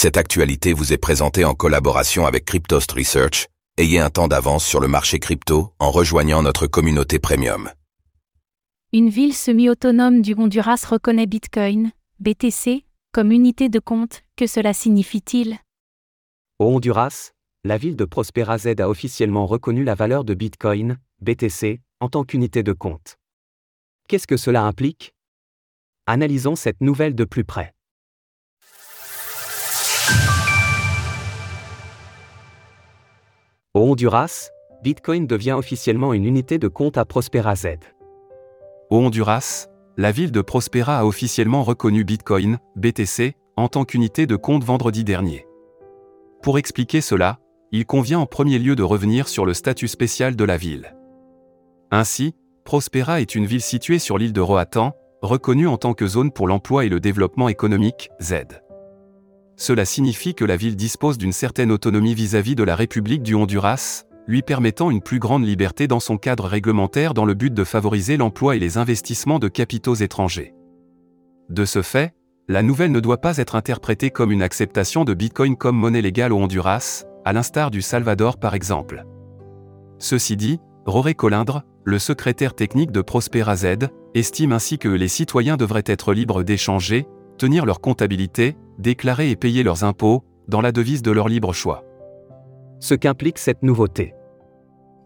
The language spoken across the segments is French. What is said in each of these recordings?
Cette actualité vous est présentée en collaboration avec Cryptost Research. Ayez un temps d'avance sur le marché crypto en rejoignant notre communauté premium. Une ville semi-autonome du Honduras reconnaît Bitcoin, BTC, comme unité de compte. Que cela signifie-t-il? Au Honduras, la ville de Prospera Z a officiellement reconnu la valeur de Bitcoin, BTC, en tant qu'unité de compte. Qu'est-ce que cela implique? Analysons cette nouvelle de plus près. Honduras, Bitcoin devient officiellement une unité de compte à Prospera Z. Au Honduras, la ville de Prospera a officiellement reconnu Bitcoin, BTC, en tant qu'unité de compte vendredi dernier. Pour expliquer cela, il convient en premier lieu de revenir sur le statut spécial de la ville. Ainsi, Prospera est une ville située sur l'île de Roatan, reconnue en tant que zone pour l'emploi et le développement économique, Z. Cela signifie que la ville dispose d'une certaine autonomie vis-à-vis de la République du Honduras, lui permettant une plus grande liberté dans son cadre réglementaire dans le but de favoriser l'emploi et les investissements de capitaux étrangers. De ce fait, la nouvelle ne doit pas être interprétée comme une acceptation de Bitcoin comme monnaie légale au Honduras, à l'instar du Salvador par exemple. Ceci dit, Roré Colindre, le secrétaire technique de Prospera Z, estime ainsi que les citoyens devraient être libres d'échanger, tenir leur comptabilité, déclarer et payer leurs impôts, dans la devise de leur libre choix. Ce qu'implique cette nouveauté.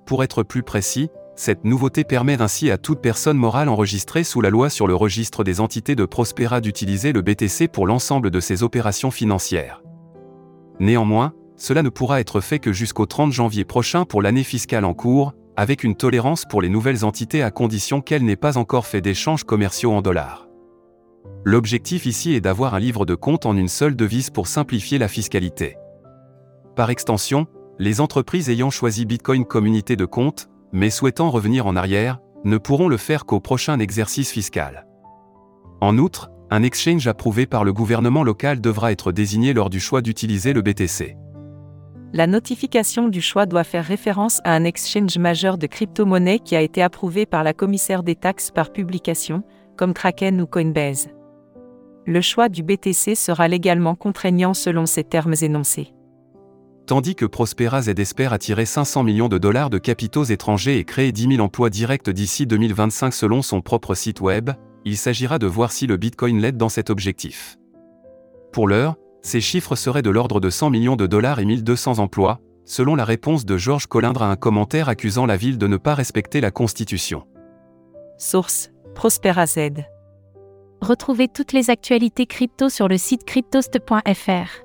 Pour être plus précis, cette nouveauté permet ainsi à toute personne morale enregistrée sous la loi sur le registre des entités de Prospera d'utiliser le BTC pour l'ensemble de ses opérations financières. Néanmoins, cela ne pourra être fait que jusqu'au 30 janvier prochain pour l'année fiscale en cours, avec une tolérance pour les nouvelles entités à condition qu'elles n'aient pas encore fait d'échanges commerciaux en dollars. L'objectif ici est d'avoir un livre de compte en une seule devise pour simplifier la fiscalité. Par extension, les entreprises ayant choisi Bitcoin comme unité de compte, mais souhaitant revenir en arrière, ne pourront le faire qu'au prochain exercice fiscal. En outre, un exchange approuvé par le gouvernement local devra être désigné lors du choix d'utiliser le BTC. La notification du choix doit faire référence à un exchange majeur de crypto-monnaie qui a été approuvé par la commissaire des taxes par publication, comme Kraken ou Coinbase le choix du BTC sera légalement contraignant selon ces termes énoncés. Tandis que Prospera Z espère attirer 500 millions de dollars de capitaux étrangers et créer 10 000 emplois directs d'ici 2025 selon son propre site web, il s'agira de voir si le Bitcoin l'aide dans cet objectif. Pour l'heure, ces chiffres seraient de l'ordre de 100 millions de dollars et 1200 emplois, selon la réponse de Georges Colindre à un commentaire accusant la ville de ne pas respecter la Constitution. Source Prospera Z. Retrouvez toutes les actualités crypto sur le site cryptost.fr.